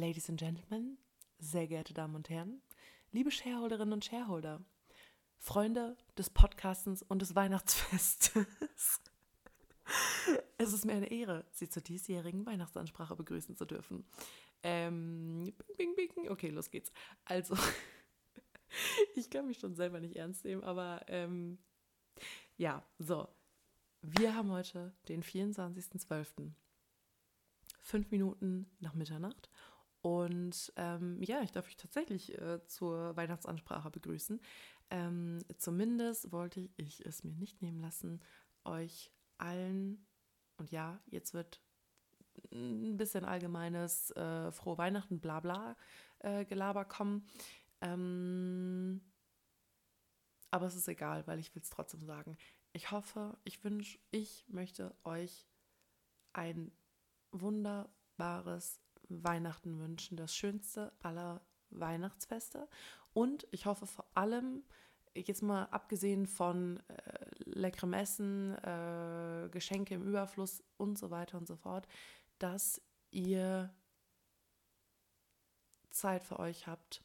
Ladies and Gentlemen, sehr geehrte Damen und Herren, liebe Shareholderinnen und Shareholder, Freunde des Podcastens und des Weihnachtsfestes. es ist mir eine Ehre, Sie zur diesjährigen Weihnachtsansprache begrüßen zu dürfen. Ähm, bing, bing, bing. Okay, los geht's. Also, ich kann mich schon selber nicht ernst nehmen, aber ähm, ja, so. Wir haben heute den 24.12. Fünf Minuten nach Mitternacht. Und ähm, ja, ich darf euch tatsächlich äh, zur Weihnachtsansprache begrüßen. Ähm, zumindest wollte ich es mir nicht nehmen lassen, euch allen, und ja, jetzt wird ein bisschen allgemeines äh, Frohe Weihnachten, bla bla äh, Gelaber kommen. Ähm, aber es ist egal, weil ich will es trotzdem sagen. Ich hoffe, ich wünsche, ich möchte euch ein wunderbares Weihnachten wünschen, das schönste aller Weihnachtsfeste. Und ich hoffe vor allem, jetzt mal abgesehen von äh, leckerem Essen, äh, Geschenke im Überfluss und so weiter und so fort, dass ihr Zeit für euch habt,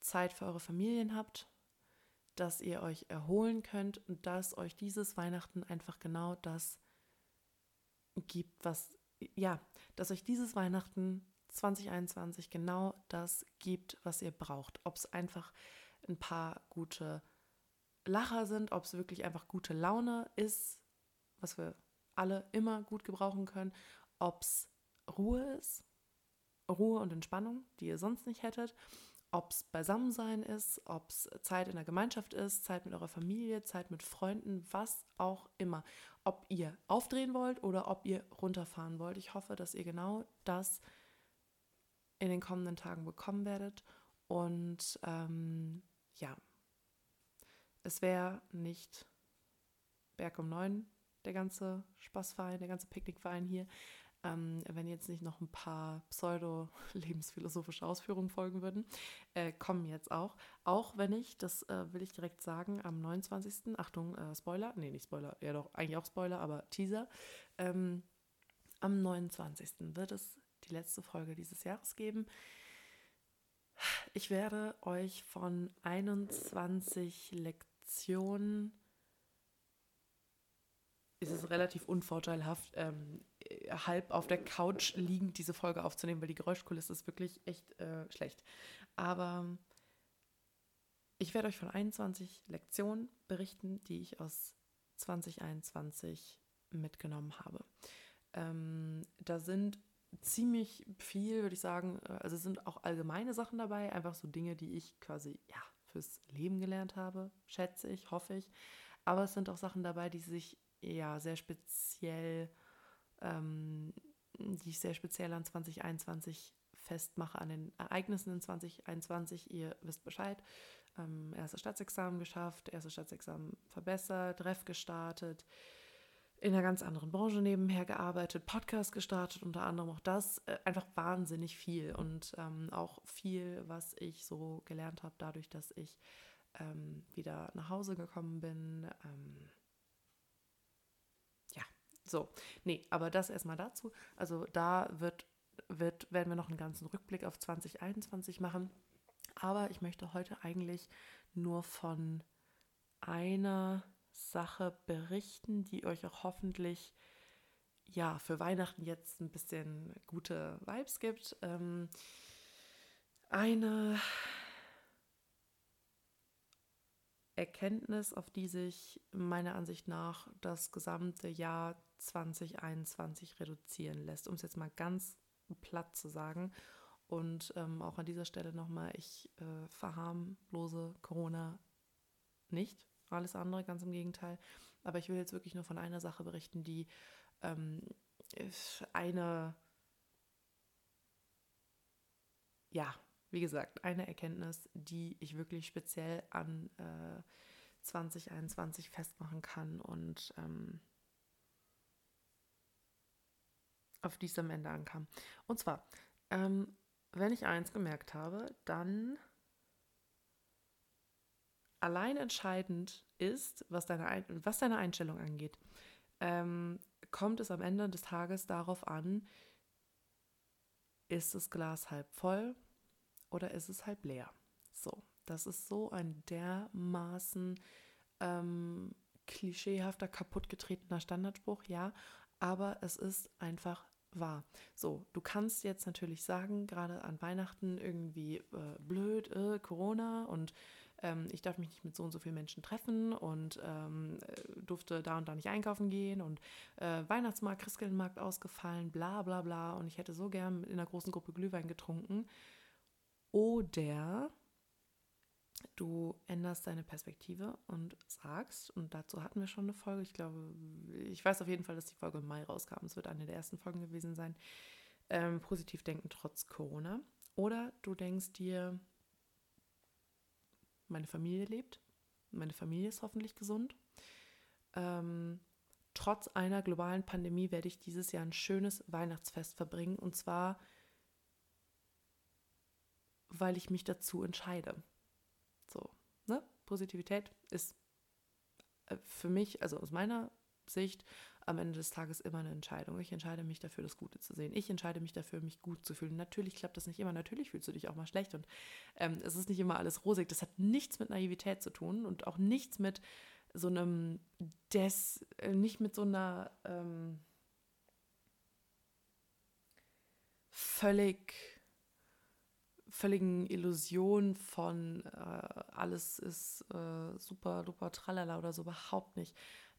Zeit für eure Familien habt, dass ihr euch erholen könnt und dass euch dieses Weihnachten einfach genau das gibt, was, ja, dass euch dieses Weihnachten 2021 genau das gibt, was ihr braucht. Ob es einfach ein paar gute Lacher sind, ob es wirklich einfach gute Laune ist, was wir alle immer gut gebrauchen können, ob es Ruhe ist, Ruhe und Entspannung, die ihr sonst nicht hättet, ob es Beisammensein ist, ob es Zeit in der Gemeinschaft ist, Zeit mit eurer Familie, Zeit mit Freunden, was auch immer. Ob ihr aufdrehen wollt oder ob ihr runterfahren wollt. Ich hoffe, dass ihr genau das in den kommenden Tagen bekommen werdet. Und ähm, ja, es wäre nicht Berg um neun, der ganze Spaßverein, der ganze Picknickverein hier, ähm, wenn jetzt nicht noch ein paar pseudo-lebensphilosophische Ausführungen folgen würden, äh, kommen jetzt auch. Auch wenn ich, das äh, will ich direkt sagen, am 29. Achtung, äh, Spoiler, nee, nicht Spoiler, ja doch, eigentlich auch Spoiler, aber Teaser. Ähm, am 29. wird es die letzte Folge dieses Jahres geben. Ich werde euch von 21 Lektionen ist es relativ unvorteilhaft, ähm, halb auf der Couch liegend diese Folge aufzunehmen, weil die Geräuschkulisse ist wirklich echt äh, schlecht. Aber ich werde euch von 21 Lektionen berichten, die ich aus 2021 mitgenommen habe. Ähm, da sind ziemlich viel, würde ich sagen, äh, also sind auch allgemeine Sachen dabei, einfach so Dinge, die ich quasi ja fürs Leben gelernt habe, schätze ich, hoffe ich. Aber es sind auch Sachen dabei, die sich ja sehr speziell, ähm, die ich sehr speziell an 2021 festmache, an den Ereignissen in 2021. Ihr wisst Bescheid. Ähm, erstes Staatsexamen geschafft, erstes Staatsexamen verbessert, Ref gestartet, in einer ganz anderen Branche nebenher gearbeitet, Podcast gestartet, unter anderem auch das. Äh, einfach wahnsinnig viel und ähm, auch viel, was ich so gelernt habe, dadurch, dass ich ähm, wieder nach Hause gekommen bin. So, nee, aber das erstmal dazu. Also da wird, wird, werden wir noch einen ganzen Rückblick auf 2021 machen. Aber ich möchte heute eigentlich nur von einer Sache berichten, die euch auch hoffentlich ja für Weihnachten jetzt ein bisschen gute Vibes gibt. Ähm, eine Erkenntnis, auf die sich meiner Ansicht nach das gesamte Jahr 2021 reduzieren lässt, um es jetzt mal ganz platt zu sagen. Und ähm, auch an dieser Stelle nochmal, ich äh, verharmlose Corona nicht, alles andere ganz im Gegenteil. Aber ich will jetzt wirklich nur von einer Sache berichten, die ähm, eine, ja, wie gesagt, eine Erkenntnis, die ich wirklich speziell an äh, 2021 festmachen kann und ähm, auf die es am Ende ankam. Und zwar, ähm, wenn ich eins gemerkt habe, dann allein entscheidend ist, was deine, Ein was deine Einstellung angeht, ähm, kommt es am Ende des Tages darauf an, ist das Glas halb voll oder ist es halb leer? So, das ist so ein dermaßen ähm, klischeehafter, kaputtgetretener Standardspruch, ja, aber es ist einfach wahr. So, du kannst jetzt natürlich sagen, gerade an Weihnachten irgendwie äh, blöd, äh, Corona und ähm, ich darf mich nicht mit so und so vielen Menschen treffen und ähm, äh, durfte da und da nicht einkaufen gehen und äh, Weihnachtsmarkt, Christkindlmarkt ausgefallen, bla bla bla und ich hätte so gern in einer großen Gruppe Glühwein getrunken. Oder du änderst deine Perspektive und sagst, und dazu hatten wir schon eine Folge, ich glaube, ich weiß auf jeden Fall, dass die Folge im Mai rauskam, es wird eine der ersten Folgen gewesen sein, ähm, positiv denken trotz Corona. Oder du denkst dir, meine Familie lebt, meine Familie ist hoffentlich gesund. Ähm, trotz einer globalen Pandemie werde ich dieses Jahr ein schönes Weihnachtsfest verbringen und zwar, weil ich mich dazu entscheide. So, ne? Positivität ist äh, für mich, also aus meiner Sicht, am Ende des Tages immer eine Entscheidung. Ich entscheide mich dafür, das Gute zu sehen. Ich entscheide mich dafür, mich gut zu fühlen. Natürlich klappt das nicht immer. Natürlich fühlst du dich auch mal schlecht und ähm, es ist nicht immer alles rosig. Das hat nichts mit Naivität zu tun und auch nichts mit so einem Des, äh, nicht mit so einer ähm, völlig völligen Illusion von äh, alles ist äh, super, duper, tralala oder so überhaupt nicht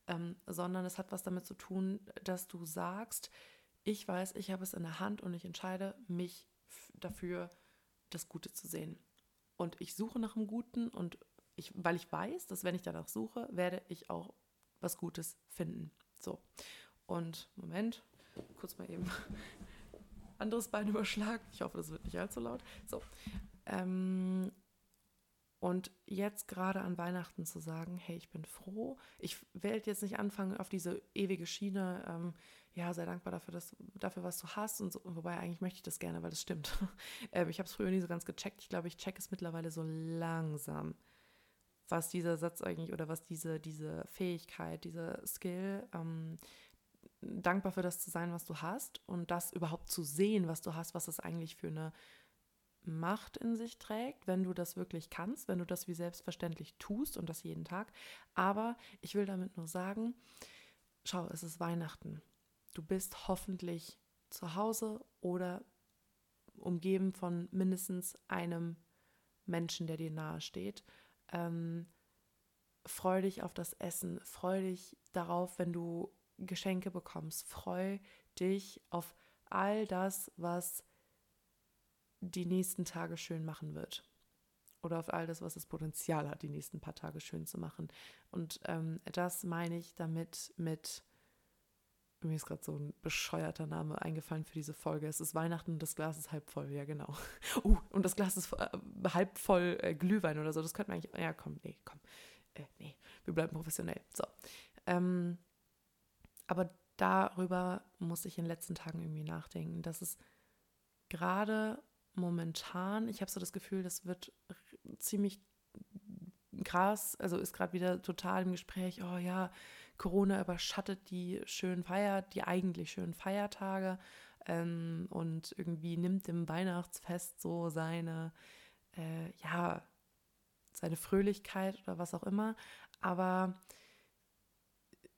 ähm, sondern es hat was damit zu tun, dass du sagst, ich weiß, ich habe es in der Hand und ich entscheide mich dafür, das Gute zu sehen. Und ich suche nach dem Guten und ich, weil ich weiß, dass wenn ich danach suche, werde ich auch was Gutes finden. So. Und Moment, kurz mal eben anderes Bein überschlagen. Ich hoffe, das wird nicht allzu laut. So. Ähm, und jetzt gerade an Weihnachten zu sagen, hey, ich bin froh, ich werde jetzt nicht anfangen auf diese ewige Schiene, ähm, ja, sei dankbar dafür, dass, dafür, was du hast und so, wobei eigentlich möchte ich das gerne, weil das stimmt. ähm, ich habe es früher nie so ganz gecheckt. Ich glaube, ich check es mittlerweile so langsam, was dieser Satz eigentlich oder was diese, diese Fähigkeit, dieser Skill, ähm, dankbar für das zu sein, was du hast und das überhaupt zu sehen, was du hast, was es eigentlich für eine Macht in sich trägt, wenn du das wirklich kannst, wenn du das wie selbstverständlich tust und das jeden Tag. Aber ich will damit nur sagen, schau, es ist Weihnachten. Du bist hoffentlich zu Hause oder umgeben von mindestens einem Menschen, der dir nahe steht. Ähm, freu dich auf das Essen, freu dich darauf, wenn du Geschenke bekommst, freu dich auf all das, was die nächsten Tage schön machen wird. Oder auf all das, was das Potenzial hat, die nächsten paar Tage schön zu machen. Und ähm, das meine ich damit mit, mir ist gerade so ein bescheuerter Name eingefallen für diese Folge. Es ist Weihnachten und das Glas ist halb voll, ja genau. Uh, und das Glas ist äh, halb voll äh, Glühwein oder so. Das könnte man eigentlich, ja komm, nee, komm. Äh, nee, wir bleiben professionell. So. Ähm, aber darüber muss ich in den letzten Tagen irgendwie nachdenken, dass es gerade momentan, ich habe so das Gefühl, das wird ziemlich krass, also ist gerade wieder total im Gespräch, oh ja, Corona überschattet die schönen Feier, die eigentlich schönen Feiertage ähm, und irgendwie nimmt dem Weihnachtsfest so seine, äh, ja, seine Fröhlichkeit oder was auch immer. Aber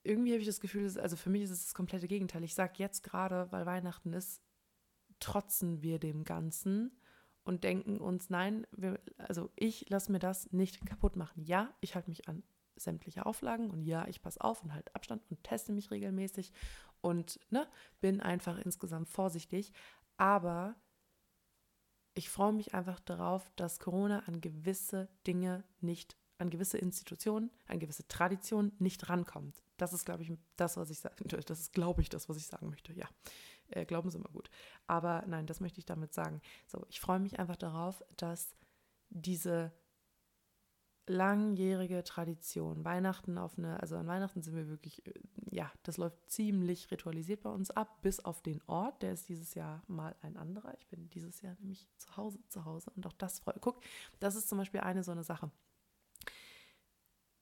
irgendwie habe ich das Gefühl, also für mich ist es das komplette Gegenteil. Ich sage jetzt gerade, weil Weihnachten ist, trotzen wir dem Ganzen und denken uns, nein, wir, also ich lasse mir das nicht kaputt machen. Ja, ich halte mich an sämtliche Auflagen und ja, ich passe auf und halte Abstand und teste mich regelmäßig und ne, bin einfach insgesamt vorsichtig. Aber ich freue mich einfach darauf, dass Corona an gewisse Dinge nicht, an gewisse Institutionen, an gewisse Traditionen nicht rankommt. Das ist, glaube ich, das, was ich sagen, das ist, glaube ich, das, was ich sagen möchte. Ja, äh, glauben Sie immer gut. Aber nein, das möchte ich damit sagen. So, ich freue mich einfach darauf, dass diese langjährige Tradition, Weihnachten auf eine, also an Weihnachten sind wir wirklich, äh, ja, das läuft ziemlich ritualisiert bei uns ab, bis auf den Ort, der ist dieses Jahr mal ein anderer. Ich bin dieses Jahr nämlich zu Hause, zu Hause und auch das freut. Guck, das ist zum Beispiel eine so eine Sache.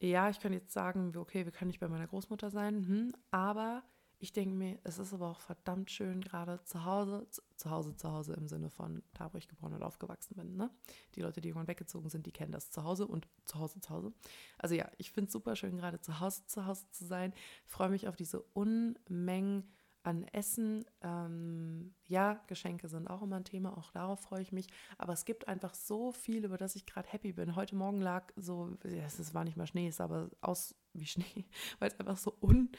Ja, ich kann jetzt sagen, okay, wir können nicht bei meiner Großmutter sein, hm, aber ich denke mir, es ist aber auch verdammt schön, gerade zu Hause, zu, Hause, zu Hause im Sinne von da, wo ich geboren und aufgewachsen bin. Ne? Die Leute, die irgendwann weggezogen sind, die kennen das zu Hause und zu Hause, zu Hause. Also ja, ich finde es super schön, gerade zu Hause, zu Hause zu sein. Freue mich auf diese Unmengen an Essen. Ähm, ja, Geschenke sind auch immer ein Thema, auch darauf freue ich mich. Aber es gibt einfach so viel, über das ich gerade happy bin. Heute Morgen lag so, es war nicht mal Schnee, es sah aber aus wie Schnee, weil es einfach so un,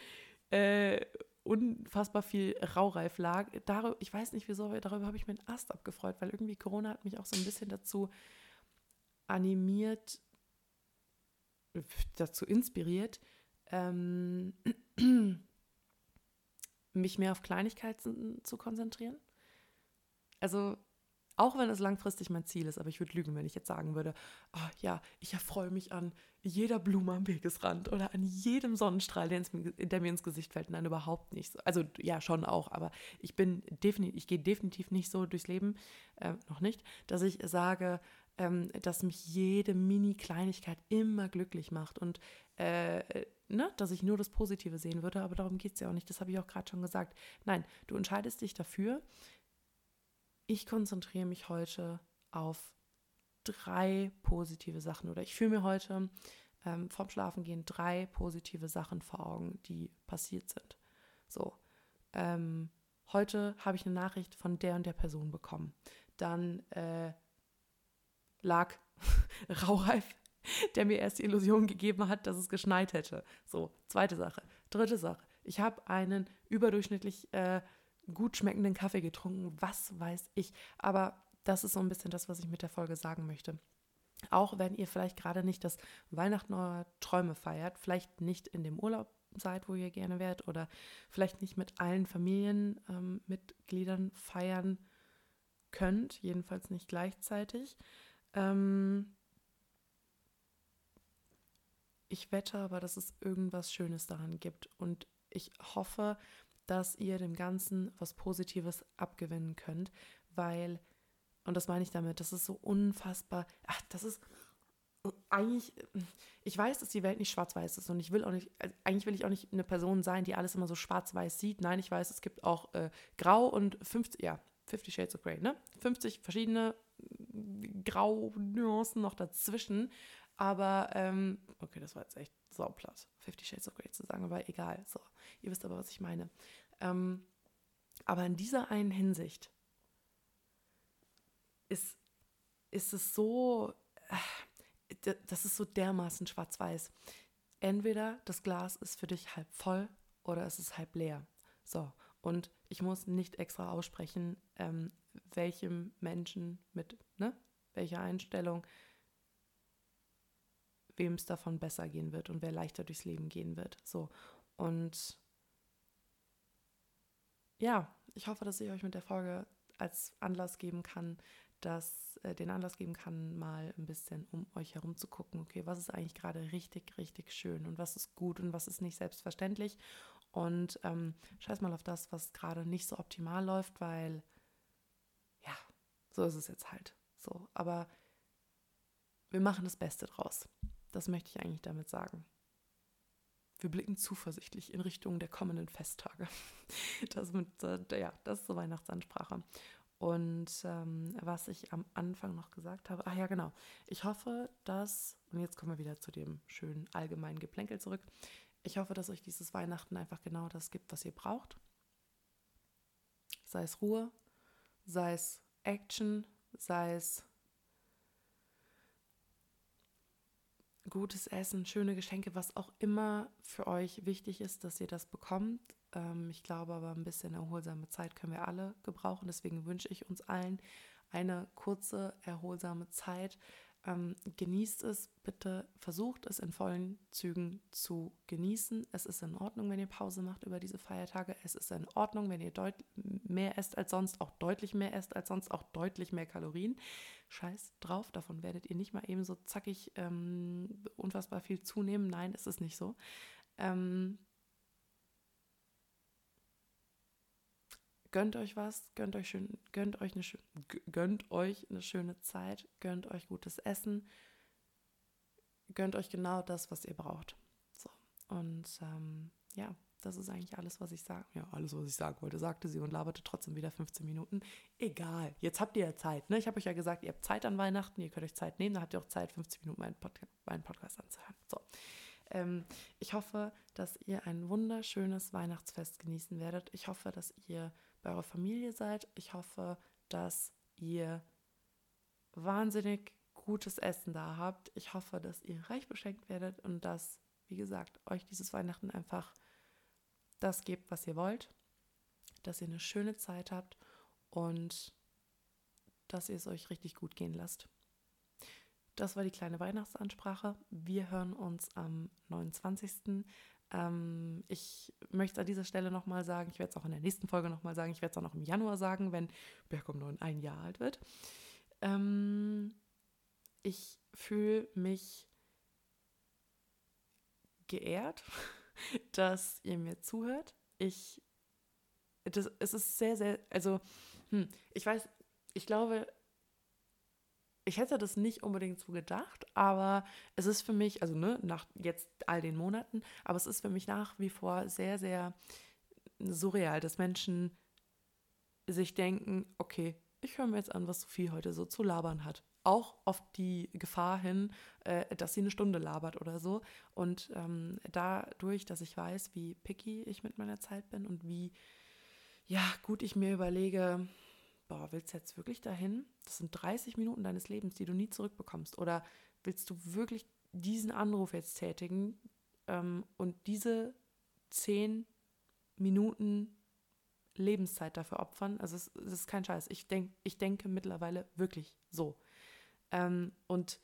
äh, unfassbar viel Raureif lag. Dar ich weiß nicht wieso, aber darüber habe ich mir einen Ast abgefreut, weil irgendwie Corona hat mich auch so ein bisschen dazu animiert, dazu inspiriert, ähm, mich mehr auf Kleinigkeiten zu konzentrieren. Also auch wenn es langfristig mein Ziel ist, aber ich würde lügen, wenn ich jetzt sagen würde, oh, ja, ich erfreue mich an jeder Blume am Wegesrand oder an jedem Sonnenstrahl, der, ins, der mir ins Gesicht fällt. Nein, überhaupt nicht. Also ja, schon auch, aber ich bin definitiv, ich gehe definitiv nicht so durchs Leben, äh, noch nicht, dass ich sage, ähm, dass mich jede Mini-Kleinigkeit immer glücklich macht und äh, ne, dass ich nur das Positive sehen würde, aber darum geht es ja auch nicht. Das habe ich auch gerade schon gesagt. Nein, du entscheidest dich dafür, ich konzentriere mich heute auf drei positive Sachen oder ich fühle mir heute ähm, vorm Schlafengehen drei positive Sachen vor Augen, die passiert sind. So, ähm, heute habe ich eine Nachricht von der und der Person bekommen. Dann äh, lag Raureif, der mir erst die Illusion gegeben hat, dass es geschneit hätte. So, zweite Sache. Dritte Sache. Ich habe einen überdurchschnittlich äh, gut schmeckenden Kaffee getrunken, was weiß ich. Aber das ist so ein bisschen das, was ich mit der Folge sagen möchte. Auch wenn ihr vielleicht gerade nicht das Weihnachten eurer Träume feiert, vielleicht nicht in dem Urlaub seid, wo ihr gerne wärt, oder vielleicht nicht mit allen Familienmitgliedern ähm, feiern könnt, jedenfalls nicht gleichzeitig. Ähm ich wette aber, dass es irgendwas Schönes daran gibt. Und ich hoffe, dass ihr dem Ganzen was Positives abgewinnen könnt, weil, und das meine ich damit, das ist so unfassbar, ach, das ist eigentlich, ich weiß, dass die Welt nicht schwarz-weiß ist und ich will auch nicht, also eigentlich will ich auch nicht eine Person sein, die alles immer so schwarz-weiß sieht. Nein, ich weiß, es gibt auch äh, Grau und 50, ja, 50 Shades of Grey, ne? 50 verschiedene Grau-Nuancen noch dazwischen. Aber, ähm, okay, das war jetzt echt sauplatt, 50 Shades of Grey zu sagen, aber egal. So, ihr wisst aber, was ich meine. Ähm, aber in dieser einen Hinsicht ist, ist es so, äh, das ist so dermaßen schwarz-weiß. Entweder das Glas ist für dich halb voll oder es ist halb leer. So, und ich muss nicht extra aussprechen, ähm, welchem Menschen mit ne, welcher Einstellung wem es davon besser gehen wird und wer leichter durchs Leben gehen wird. So. Und ja, ich hoffe, dass ich euch mit der Folge als Anlass geben kann, dass äh, den Anlass geben kann, mal ein bisschen um euch herum zu gucken, okay, was ist eigentlich gerade richtig, richtig schön und was ist gut und was ist nicht selbstverständlich. Und ähm, scheiß mal auf das, was gerade nicht so optimal läuft, weil ja, so ist es jetzt halt. So, aber wir machen das Beste draus. Das möchte ich eigentlich damit sagen. Wir blicken zuversichtlich in Richtung der kommenden Festtage. Das, mit, äh, ja, das ist so Weihnachtsansprache. Und ähm, was ich am Anfang noch gesagt habe, ach ja, genau. Ich hoffe, dass, und jetzt kommen wir wieder zu dem schönen allgemeinen Geplänkel zurück. Ich hoffe, dass euch dieses Weihnachten einfach genau das gibt, was ihr braucht. Sei es Ruhe, sei es Action, sei es gutes Essen, schöne Geschenke, was auch immer für euch wichtig ist, dass ihr das bekommt. Ähm, ich glaube aber, ein bisschen erholsame Zeit können wir alle gebrauchen. Deswegen wünsche ich uns allen eine kurze, erholsame Zeit. Ähm, genießt es bitte, versucht es in vollen Zügen zu genießen. Es ist in Ordnung, wenn ihr Pause macht über diese Feiertage. Es ist in Ordnung, wenn ihr mehr esst als sonst, auch deutlich mehr esst als sonst, auch deutlich mehr Kalorien. Scheiß drauf, davon werdet ihr nicht mal eben so zackig ähm, unfassbar viel zunehmen. Nein, ist es nicht so. Ähm, Gönnt euch was, gönnt euch, schön, gönnt, euch eine, gönnt euch eine schöne Zeit, gönnt euch gutes Essen, gönnt euch genau das, was ihr braucht. So. Und ähm, ja, das ist eigentlich alles, was ich sagen. Ja, alles, was ich sagen wollte, sagte sie und laberte trotzdem wieder 15 Minuten. Egal, jetzt habt ihr ja Zeit. Ne? Ich habe euch ja gesagt, ihr habt Zeit an Weihnachten, ihr könnt euch Zeit nehmen, dann habt ihr auch Zeit, 15 Minuten meinen, Pod meinen Podcast anzuhören. So. Ähm, ich hoffe, dass ihr ein wunderschönes Weihnachtsfest genießen werdet. Ich hoffe, dass ihr bei eurer Familie seid. Ich hoffe, dass ihr wahnsinnig gutes Essen da habt. Ich hoffe, dass ihr reich beschenkt werdet und dass, wie gesagt, euch dieses Weihnachten einfach das gebt, was ihr wollt, dass ihr eine schöne Zeit habt und dass ihr es euch richtig gut gehen lasst. Das war die kleine Weihnachtsansprache. Wir hören uns am 29. Ähm, ich möchte an dieser Stelle nochmal sagen, ich werde es auch in der nächsten Folge nochmal sagen, ich werde es auch noch im Januar sagen, wenn Berg um 9 ein Jahr alt wird. Ähm, ich fühle mich geehrt, dass ihr mir zuhört. Ich, das, es ist sehr, sehr, also, hm, ich weiß, ich glaube, ich hätte das nicht unbedingt so gedacht, aber es ist für mich, also ne, nach jetzt all den Monaten, aber es ist für mich nach wie vor sehr, sehr surreal, dass Menschen sich denken, okay, ich höre mir jetzt an, was Sophie heute so zu labern hat auch auf die Gefahr hin, äh, dass sie eine Stunde labert oder so. Und ähm, dadurch, dass ich weiß, wie picky ich mit meiner Zeit bin und wie ja, gut ich mir überlege, boah, willst du jetzt wirklich dahin? Das sind 30 Minuten deines Lebens, die du nie zurückbekommst. Oder willst du wirklich diesen Anruf jetzt tätigen ähm, und diese 10 Minuten Lebenszeit dafür opfern? Also es, es ist kein Scheiß. Ich, denk, ich denke mittlerweile wirklich so ähm, und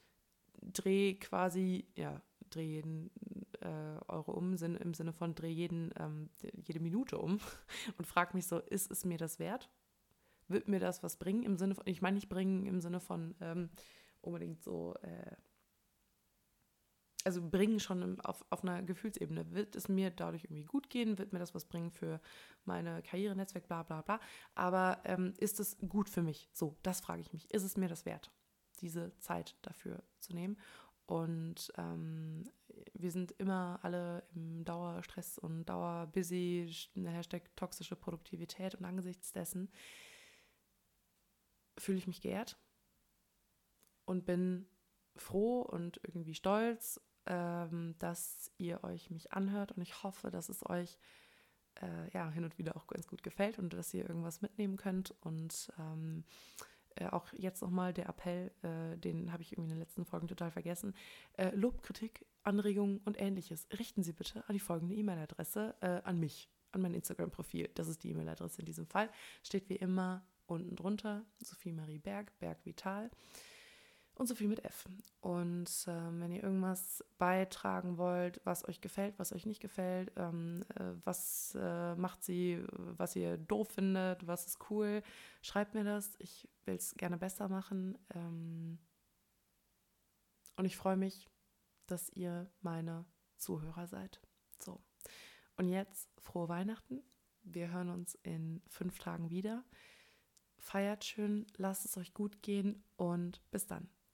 dreh quasi, ja, dreh jeden äh, Euro um, im Sinne von dreh jeden, ähm, jede Minute um und frag mich so, ist es mir das wert? Wird mir das was bringen im Sinne von, ich meine nicht bringen im Sinne von ähm, unbedingt so, äh, also bringen schon auf, auf einer Gefühlsebene. Wird es mir dadurch irgendwie gut gehen? Wird mir das was bringen für meine Karriere, Netzwerk, bla bla bla? Aber ähm, ist es gut für mich? So, das frage ich mich. Ist es mir das wert? diese Zeit dafür zu nehmen. Und ähm, wir sind immer alle im Dauerstress und Dauerbusy, Hashtag toxische Produktivität. Und angesichts dessen fühle ich mich geehrt und bin froh und irgendwie stolz, ähm, dass ihr euch mich anhört. Und ich hoffe, dass es euch äh, ja, hin und wieder auch ganz gut gefällt und dass ihr irgendwas mitnehmen könnt. Und ähm, äh, auch jetzt nochmal der Appell, äh, den habe ich irgendwie in den letzten Folgen total vergessen. Äh, Lob, Kritik, Anregungen und ähnliches richten Sie bitte an die folgende E-Mail-Adresse, äh, an mich, an mein Instagram-Profil. Das ist die E-Mail-Adresse in diesem Fall. Steht wie immer unten drunter, Sophie Marie Berg, Berg Vital und so viel mit F. Und ähm, wenn ihr irgendwas beitragen wollt, was euch gefällt, was euch nicht gefällt, ähm, äh, was äh, macht sie, was ihr doof findet, was ist cool, schreibt mir das. Ich will es gerne besser machen. Ähm, und ich freue mich, dass ihr meine Zuhörer seid. So. Und jetzt frohe Weihnachten. Wir hören uns in fünf Tagen wieder. Feiert schön, lasst es euch gut gehen und bis dann.